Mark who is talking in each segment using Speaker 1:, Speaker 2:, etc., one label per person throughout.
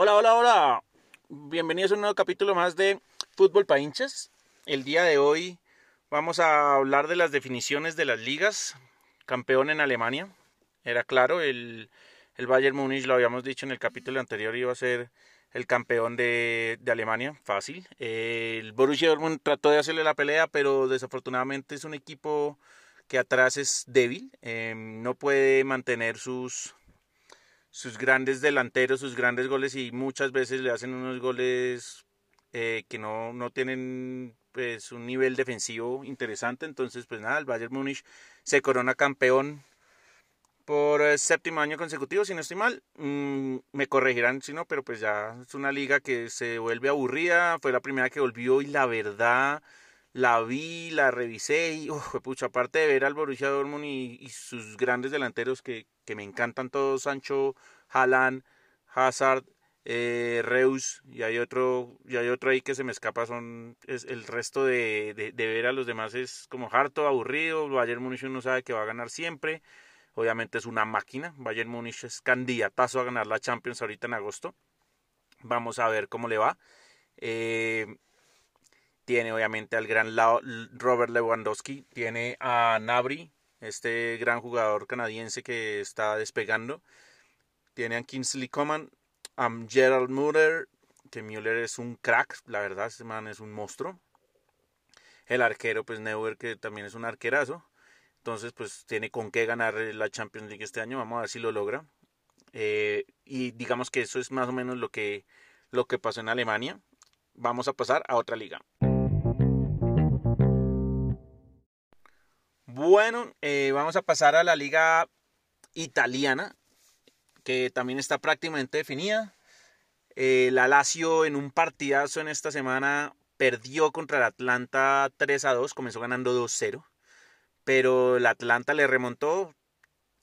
Speaker 1: Hola, hola, hola. Bienvenidos a un nuevo capítulo más de Fútbol para hinchas. El día de hoy vamos a hablar de las definiciones de las ligas. Campeón en Alemania. Era claro, el, el Bayern Múnich, lo habíamos dicho en el capítulo anterior, iba a ser el campeón de, de Alemania. Fácil. El Borussia Dortmund trató de hacerle la pelea, pero desafortunadamente es un equipo que atrás es débil. Eh, no puede mantener sus sus grandes delanteros, sus grandes goles y muchas veces le hacen unos goles eh, que no, no tienen pues un nivel defensivo interesante. Entonces, pues nada, el Bayern Múnich se corona campeón por el séptimo año consecutivo, si no estoy mal. Mm, me corregirán si no, pero pues ya es una liga que se vuelve aburrida. Fue la primera que volvió y la verdad la vi, la revisé y, pucha, aparte de ver al Borussia Dortmund y, sus grandes delanteros que, que, me encantan todos, Sancho, Haaland, Hazard, eh, Reus y hay otro hay otro ahí que se me escapa son es el resto de, de, ver a los demás es como harto aburrido Bayern Múnich uno sabe que va a ganar siempre obviamente es una máquina Bayern Múnich es candidatazo a ganar la Champions ahorita en agosto vamos a ver cómo le va eh, tiene obviamente al gran Robert Lewandowski, tiene a Nabri, este gran jugador canadiense que está despegando, tiene a Kingsley Coman, a Gerald Müller, que Müller es un crack, la verdad, este man es un monstruo. El arquero, pues Neuer, que también es un arquerazo. Entonces, pues tiene con qué ganar la Champions League este año. Vamos a ver si lo logra. Eh, y digamos que eso es más o menos lo que, lo que pasó en Alemania. Vamos a pasar a otra liga. Bueno, eh, vamos a pasar a la liga italiana, que también está prácticamente definida. Eh, la Lazio en un partidazo en esta semana perdió contra el Atlanta 3 a 2, comenzó ganando 2-0, pero el Atlanta le remontó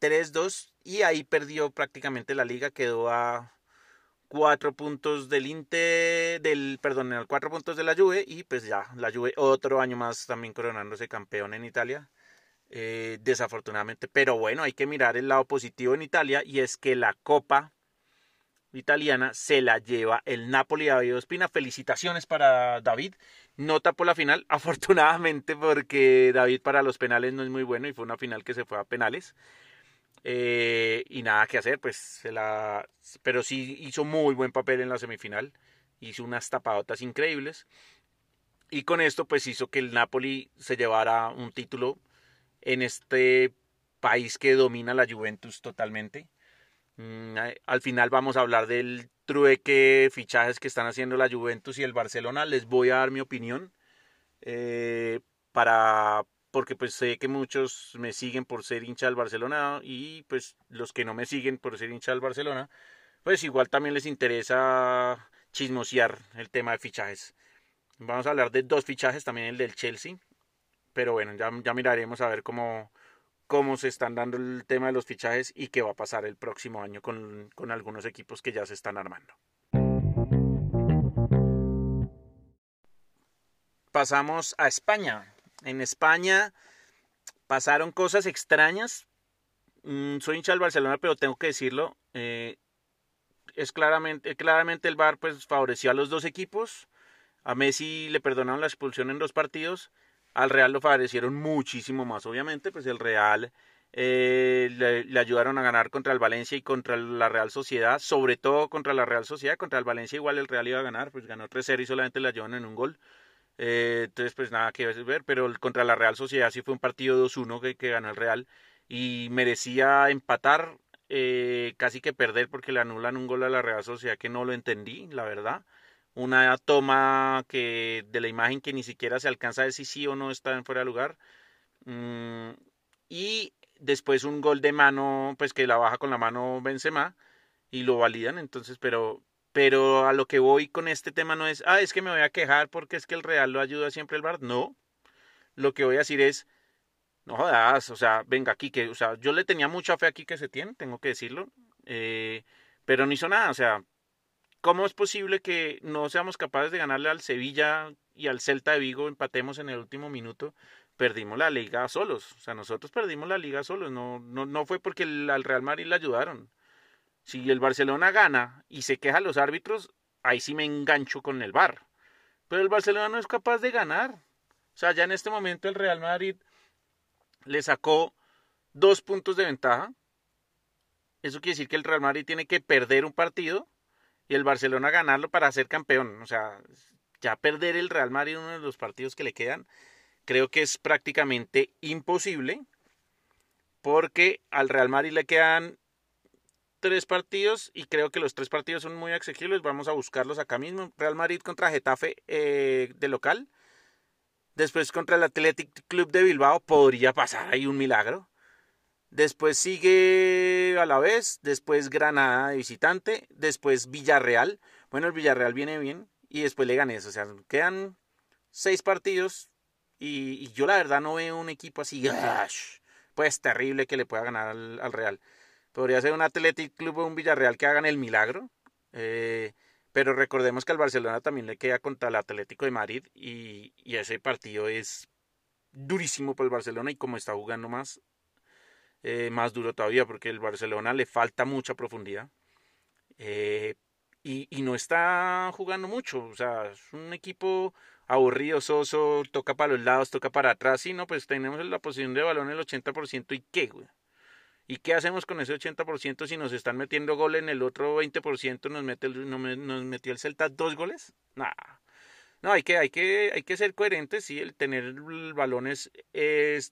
Speaker 1: 3-2 y ahí perdió prácticamente la liga, quedó a 4 puntos del Inter, del, perdón, 4 puntos de la Juve y pues ya, la Juve otro año más también coronándose campeón en Italia. Eh, desafortunadamente. Pero bueno, hay que mirar el lado positivo en Italia y es que la Copa italiana se la lleva el Napoli David Ospina. Felicitaciones para David. No tapó la final, afortunadamente, porque David para los penales no es muy bueno y fue una final que se fue a penales. Eh, y nada que hacer, pues se la. Pero sí hizo muy buen papel en la semifinal. Hizo unas tapadotas increíbles. Y con esto, pues hizo que el Napoli se llevara un título en este país que domina la Juventus totalmente. Mm, al final vamos a hablar del trueque, fichajes que están haciendo la Juventus y el Barcelona. Les voy a dar mi opinión eh, para porque pues sé que muchos me siguen por ser hincha del Barcelona y pues los que no me siguen por ser hincha del Barcelona, pues igual también les interesa chismosear el tema de fichajes. Vamos a hablar de dos fichajes, también el del Chelsea pero bueno, ya, miraremos a ver cómo, cómo se están dando el tema de los fichajes y qué va a pasar el próximo año con, con algunos equipos que ya se están armando. Pasamos a España. En España pasaron cosas extrañas. Mm, soy hincha del Barcelona, pero tengo que decirlo. Eh, es claramente, claramente el VAR pues favoreció a los dos equipos. A Messi le perdonaron la expulsión en dos partidos al Real lo favorecieron muchísimo más, obviamente, pues el Real eh, le, ayudaron a ganar contra el Valencia y contra la Real Sociedad, sobre todo contra la Real Sociedad, contra el Valencia igual el Real iba a ganar, pues ganó 3-0 y solamente le ayudaron en un gol. Eh, entonces, pues nada que ver, pero contra la Real Sociedad sí fue un partido 2-1 que, que, ganó el Real y merecía empatar, eh, casi que perder porque le anulan un gol a la Real Sociedad que no lo entendí, la verdad una toma que de la imagen que ni siquiera se alcanza a si sí o no está en fuera de lugar. Mm, y después un gol de mano, pues que la baja con la mano Benzema y lo validan. Entonces, pero, pero a lo que voy con este tema no es, ah, es que me voy a quejar porque es que el Real lo ayuda siempre el VAR. No. Lo que voy a decir es, no jodas, o sea, venga aquí, que, o sea, yo le tenía mucha fe aquí que se tiene, tengo que decirlo. Eh, pero no hizo nada, o sea, ¿Cómo es posible que no seamos capaces de ganarle al Sevilla y al Celta de Vigo, empatemos en el último minuto? Perdimos la liga solos, o sea, nosotros perdimos la liga solos, no, no, no fue porque al Real Madrid le ayudaron. Si el Barcelona gana y se queja a los árbitros, ahí sí me engancho con el VAR. Pero el Barcelona no es capaz de ganar. O sea, ya en este momento el Real Madrid le sacó dos puntos de ventaja. Eso quiere decir que el Real Madrid tiene que perder un partido y el Barcelona ganarlo para ser campeón. O sea, ya perder el Real Madrid uno de los partidos que le quedan, creo que es prácticamente imposible. Porque al Real Madrid le quedan tres partidos y creo que los tres partidos son muy accesibles. Vamos a buscarlos acá mismo. Real Madrid contra Getafe eh, de local. Después contra el Athletic Club de Bilbao podría pasar ahí un milagro. Después sigue a la vez, después Granada de visitante, después Villarreal. Bueno, el Villarreal viene bien y después le eso. O sea, quedan seis partidos y, yo la verdad no veo un equipo así, pues terrible que le pueda ganar al Real. Podría ser un Athletic Club o un Villarreal que hagan el milagro. Eh, pero recordemos que al Barcelona también le queda contra el Atlético de Madrid y, ese partido es durísimo para el Barcelona y como está jugando más, eh, más duro todavía porque el Barcelona le falta mucha profundidad. Eh, y, no está jugando mucho. O sea, es un equipo aburrido, soso, toca para los lados, toca para atrás. Y no, pues tenemos la posición de balón el 80% y qué. ¿Y qué hacemos con ese 80% si nos están metiendo gol en el otro 20%? ¿Nos, mete nos metió el Celta dos goles? Nah. No, hay que, hay, que, hay que ser coherentes, sí, el tener balón es,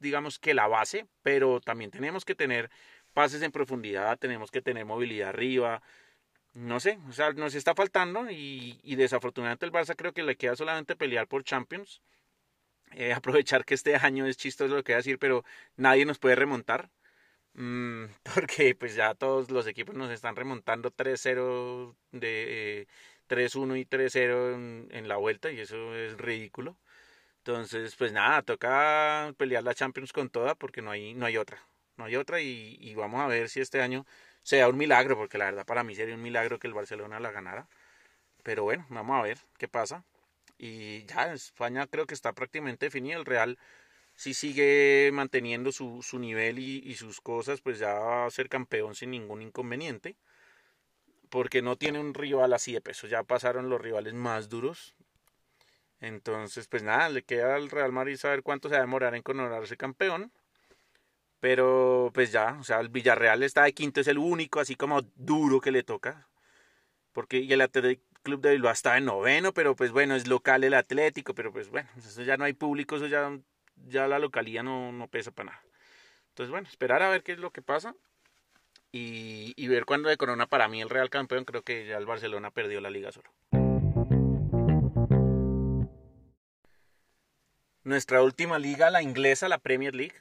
Speaker 1: digamos que la base, pero también tenemos que tener pases en profundidad, tenemos que tener movilidad arriba, no sé, o sea, nos está faltando y, y desafortunadamente el Barça creo que le queda solamente pelear por Champions, eh, aprovechar que este año es chistoso lo que voy a decir, pero nadie nos puede remontar. Mm, porque pues ya todos los equipos nos están remontando 3-0 de 3-1 y 3-0 en, en, la vuelta y eso es ridículo. Entonces, pues nada, toca pelear la Champions con toda porque no hay, no hay otra. No hay otra y, y vamos a ver si este año sea un milagro, porque la verdad para mí sería un milagro que el Barcelona la ganara. Pero bueno, vamos a ver qué pasa. Y ya, España creo que está prácticamente definido. El Real si sigue manteniendo su, su nivel y, sus cosas, pues ya va a ser campeón sin ningún inconveniente. Porque no tiene un rival así de peso. Ya pasaron los rivales más duros. Entonces, pues nada, le queda al Real Madrid saber cuánto se va a demorar en coronarse campeón. Pero pues ya, o sea, el Villarreal está de quinto, es el único así como duro que le toca. Porque y el Atlético Club de Bilbao está en noveno, pero pues bueno, es local el Atlético, pero pues bueno, eso ya no hay público, eso ya ya la localidad no, no pesa para nada. Entonces, bueno, esperar a ver qué es lo que pasa y, ver cuándo de corona para mí el Real Campeón. Creo que ya el Barcelona perdió la liga solo. Nuestra última liga, la inglesa, la Premier League.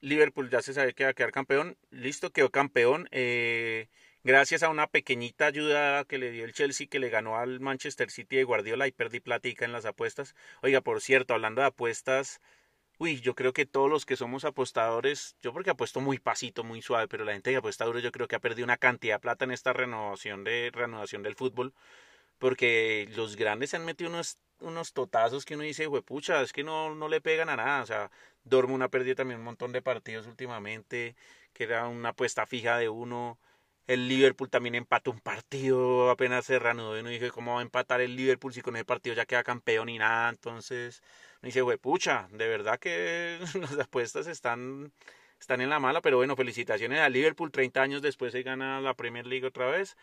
Speaker 1: Liverpool ya se sabe que va a quedar campeón. Listo, quedó campeón. Eh, gracias a una pequeñita ayuda que le dio el Chelsea, que le ganó al Manchester City de Guardiola y perdí platica en las apuestas. Oiga, por cierto, hablando de apuestas, Uy, yo creo que todos los que somos apostadores, yo porque apuesto muy pasito, muy suave, pero la gente que apuesta duro yo creo que ha perdido una cantidad de plata en esta renovación de renovación del fútbol, porque los grandes se han metido unos, unos totazos que uno dice, pucha, es que no, no le pegan a nada, o sea, Dortmund ha perdido también un montón de partidos últimamente, que era una apuesta fija de uno, el Liverpool también empató un partido apenas se reanudó y uno dije, ¿cómo va a empatar el Liverpool si con ese partido ya queda campeón y nada? Entonces me dice, güey, pucha, de verdad que las apuestas están, están en la mala, pero bueno, felicitaciones a Liverpool, 30 años después se gana la Premier League otra vez.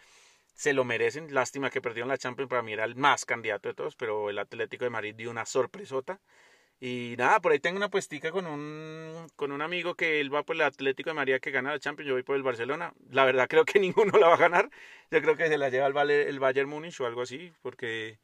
Speaker 1: Se lo merecen, lástima que perdieron la Champions, para mí era el más candidato de todos, pero el Atlético de Madrid dio una sorpresota. Y nada, por ahí tengo una puestica con un, con un amigo que él va por el Atlético de María que gana la Champions, yo voy por el Barcelona. La verdad creo que ninguno la va a ganar. Yo creo que se la lleva el, el Bayern Múnich o algo así, porque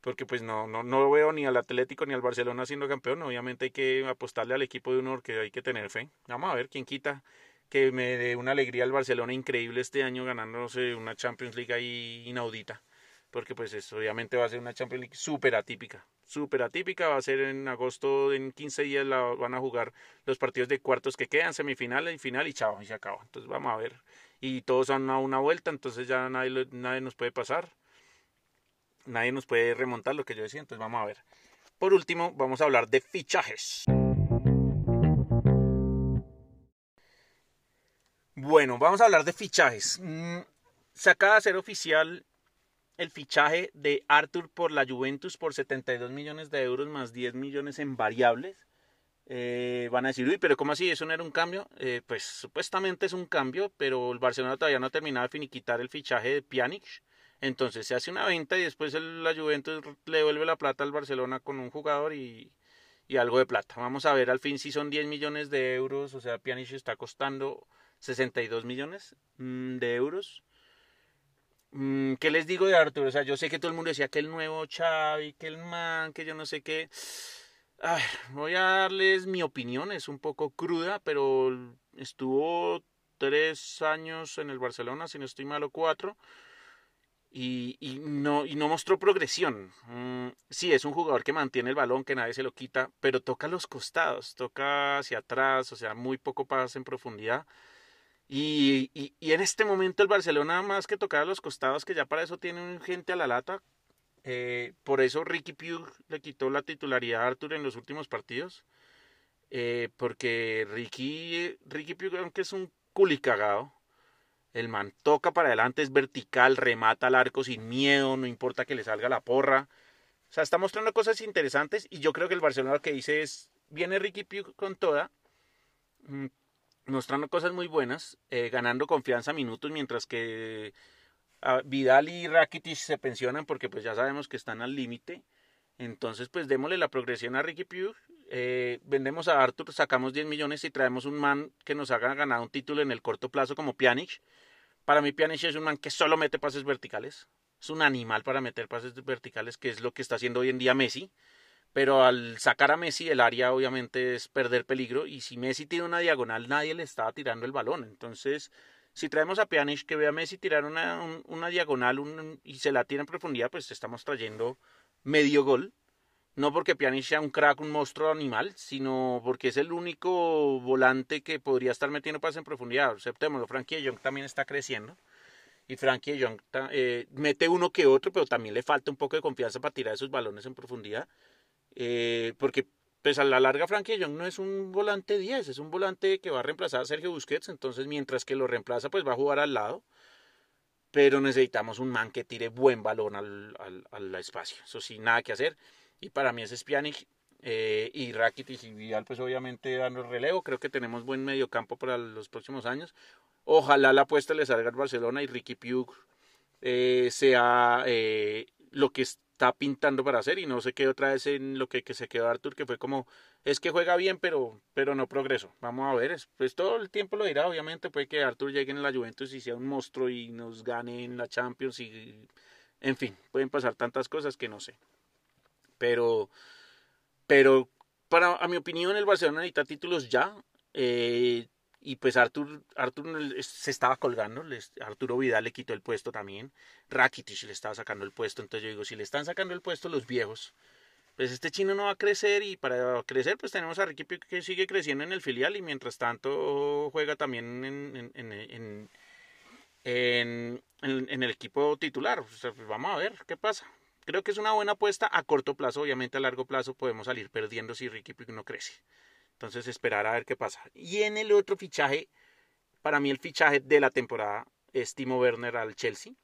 Speaker 1: porque pues no, no, no veo ni al Atlético ni al Barcelona siendo campeón. Obviamente hay que apostarle al equipo de uno que hay que tener fe. Vamos a ver quién quita que me dé una alegría al Barcelona increíble este año ganándose una Champions League ahí inaudita. Porque pues obviamente va a ser una Champions League súper atípica. Súper atípica, va a ser en agosto, en 15 días la, van a jugar los partidos de cuartos que quedan, semifinal y final y chao, y se acaba. Entonces vamos a ver. Y todos son a una vuelta, entonces ya nadie, nadie nos puede pasar nadie nos puede remontar lo que yo decía, entonces vamos a ver. Por último, vamos a hablar de fichajes. Bueno, vamos a hablar de fichajes. Mm, se acaba de hacer oficial el fichaje de Arthur por la Juventus por 72 millones de euros más 10 millones en variables. Eh, van a decir, uy, pero ¿cómo así? ¿Eso no era un cambio? Eh, pues supuestamente es un cambio, pero el Barcelona todavía no ha terminado de finiquitar el fichaje de Pjanic. Entonces se hace una venta y después la Juventus le devuelve la plata al Barcelona con un jugador y, algo de plata. Vamos a ver al fin si son 10 millones de euros, o sea, Pjanic está costando 62 millones mm, de euros. Mm, ¿Qué les digo de Arthur? O sea, yo sé que todo el mundo decía que el nuevo Xavi, que el man, que yo no sé qué. voy a darles mi opinión, es un poco cruda, pero estuvo tres años en el Barcelona, si no estoy malo, cuatro. Y, no, y no mostró progresión. Mm, sí, es un jugador que mantiene el balón, que nadie se lo quita, pero toca los costados, toca hacia atrás, o sea, muy poco pasa en profundidad. Y, en este momento el Barcelona más que tocar a los costados, que ya para eso tiene gente a la lata. Eh, por eso Ricky Pugh le quitó la titularidad a Arthur en los últimos partidos. Eh, porque Ricky, Ricky Pugh, aunque es un culicagado, el man toca para adelante, es vertical, remata al arco sin miedo, no importa que le salga la porra. O sea, está mostrando cosas interesantes y yo creo que el Barcelona lo que dice es, viene Ricky Pugh con toda, mm, mostrando cosas muy buenas, eh, ganando confianza minutos, mientras que ah, Vidal y Rakitic se pensionan porque pues ya sabemos que están al límite. Entonces pues démosle la progresión a Ricky Pugh, eh, vendemos a Arthur, sacamos 10 millones y traemos un man que nos haga ganar un título en el corto plazo como Pjanic. Para mí Pjanic es un man que solo mete pases verticales, es un animal para meter pases verticales, que es lo que está haciendo hoy en día Messi pero al sacar a Messi el área obviamente es perder peligro y si Messi tiene una diagonal nadie le estaba tirando el balón. Entonces, si traemos a Pjanic que ve a Messi tirar una, una diagonal y se la tiene en profundidad, pues estamos trayendo medio gol. No porque Pjanic sea un crack, un monstruo animal, sino porque es el único volante que podría estar metiendo pases en profundidad. Aceptémoslo, Frankie Young también está creciendo. Y Frankie Young eh, mete uno que otro, pero también le falta un poco de confianza para tirar esos balones en profundidad. Eh, porque pues a la larga Frankie Young no es un volante 10, es un volante que va a reemplazar a Sergio Busquets, entonces mientras que lo reemplaza pues va a jugar al lado, pero necesitamos un man que tire buen balón al, al, espacio, eso sí, nada que hacer, y para mí es Pjanic eh, y Rakitic y Vidal pues obviamente dando el relevo, creo que tenemos buen mediocampo para los próximos años, ojalá la apuesta le salga al Barcelona y Ricky Pugh eh, sea eh, lo que está pintando para hacer y no se quedó otra vez en lo que, que se quedó Arthur, que fue como, es que juega bien, pero, pero no progreso. Vamos a ver, pues todo el tiempo lo dirá, obviamente puede que Arthur llegue en la Juventus y sea un monstruo y nos gane en la Champions y, en fin, pueden pasar tantas cosas que no sé. Pero, pero, para, a mi opinión, el Barcelona necesita títulos ya. Eh, y pues Artur, Artur se estaba colgando, Arturo Vidal le quitó el puesto también, Rakitic le estaba sacando el puesto, entonces yo digo, si le están sacando el puesto los viejos, pues este chino no va a crecer y para crecer pues tenemos a Ricky que sigue creciendo en el filial y mientras tanto juega también en, en, en, en el equipo titular. pues vamos a ver qué pasa. Creo que es una buena apuesta a corto plazo, obviamente a largo plazo podemos salir perdiendo si Ricky no crece. Entonces esperar a ver qué pasa. Y en el otro fichaje, para mí el fichaje de la temporada es Timo Werner al Chelsea.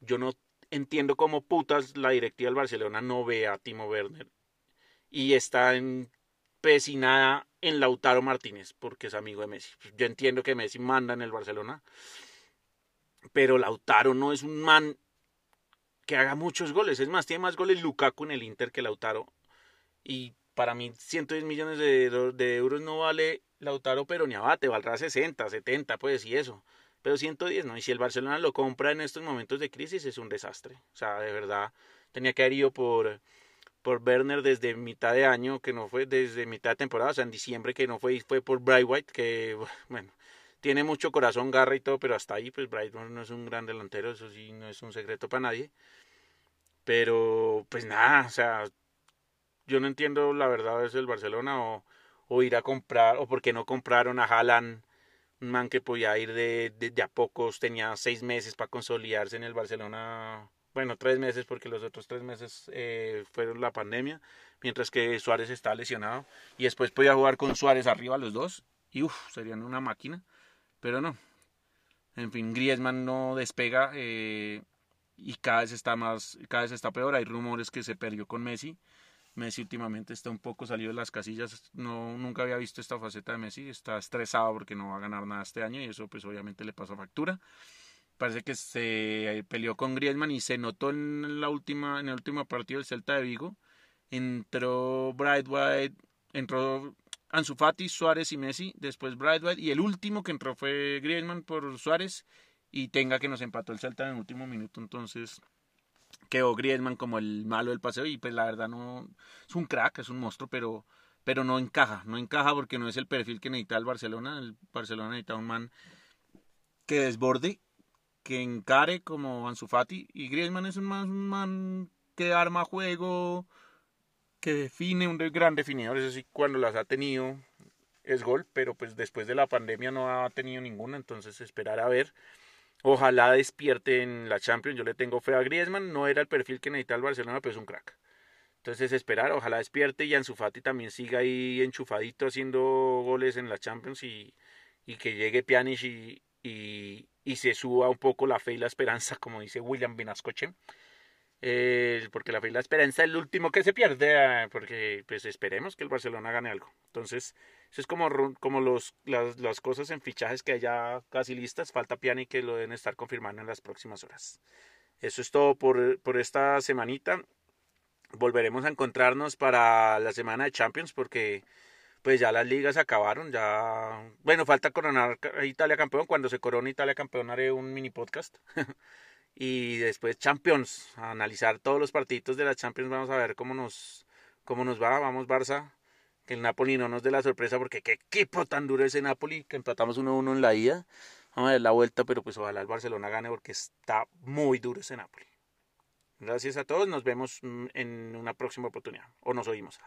Speaker 1: Yo no entiendo cómo putas la directiva del Barcelona no ve a Timo Werner y está empecinada en Lautaro Martínez porque es amigo de Messi. Yo entiendo que Messi manda en el Barcelona, pero Lautaro no es un man que haga muchos goles. Es más, tiene más goles Lukaku en el Inter que Lautaro. Y para mí 110 millones de, euros no vale Lautaro pero ni abate, valdrá 60, 70, pues y eso. Pero 110 no, y si el Barcelona lo compra en estos momentos de crisis es un desastre. O sea, de verdad, tenía que haber ido por, por Werner desde mitad de año, que no fue desde mitad de temporada, o sea, en diciembre que no fue, fue por Bright White, que bueno, tiene mucho corazón, garra y todo, pero hasta ahí, pues Bright no es un gran delantero, eso sí, no es un secreto para nadie. Pero, pues nada, o sea, yo no entiendo la verdad es el Barcelona o, o ir a comprar, o por qué no compraron a Haaland, un man que podía ir de, de, a pocos, tenía seis meses para consolidarse en el Barcelona, bueno, tres meses porque los otros tres meses eh, fueron la pandemia, mientras que Suárez está lesionado y después podía jugar con Suárez arriba los dos y uff, serían una máquina, pero no. En fin, Griezmann no despega eh, y cada vez está más, cada vez está peor. Hay rumores que se perdió con Messi. Messi últimamente está un poco salido de las casillas. No, nunca había visto esta faceta de Messi. Está estresado porque no va a ganar nada este año y eso pues obviamente le pasa factura. Parece que se peleó con Griezmann y se notó en la última, en el último partido del Celta de Vigo. Entró Bright White, entró Ansu Fati, Suárez y Messi, después Bright White y el último que entró fue Griezmann por Suárez y tenga que nos empató el Celta en el último minuto, entonces quedó Griezmann como el malo del paseo y pues la verdad no es un crack, es un monstruo, pero pero no encaja, no encaja porque no es el perfil que necesita el Barcelona, el Barcelona necesita un man que desborde, que encare como Ansu Fati y Griezmann es un man, un man que arma juego, que define un gran definidor, eso sí, cuando las ha tenido es gol, pero pues después de la pandemia no ha tenido ninguna, entonces esperar a ver. Ojalá despierte en la Champions. Yo le tengo fe a Griezmann. No era el perfil que necesitaba el Barcelona, pero es un crack. Entonces esperar, ojalá despierte y Ansu Fati también siga ahí enchufadito haciendo goles en la Champions y, y que llegue Pjanic y, y, y, se suba un poco la fe y la esperanza, como dice William Vinascoche. Eh, porque la fe y la esperanza es el último que se pierde, ah, porque pues esperemos que el Barcelona gane algo. Entonces, eso es como, como los, las, las cosas en fichajes que haya casi listas, falta Piani que lo deben estar confirmando en las próximas horas. Eso es todo por, por esta semanita volveremos a encontrarnos para la semana de Champions porque pues ya las ligas acabaron, ya bueno, falta coronar a Italia campeón, cuando se corone Italia campeón haré un mini podcast. y después Champions, a analizar todos los partidos de la Champions, vamos a ver cómo nos cómo nos va, vamos Barça, que el Napoli no nos dé la sorpresa porque qué equipo tan duro ese Napoli, que empatamos 1-1 en la ida. Vamos a ver la vuelta, pero pues ojalá el Barcelona gane porque está muy duro ese Napoli. Gracias a todos, nos vemos mm, en una próxima oportunidad. O nos oímos.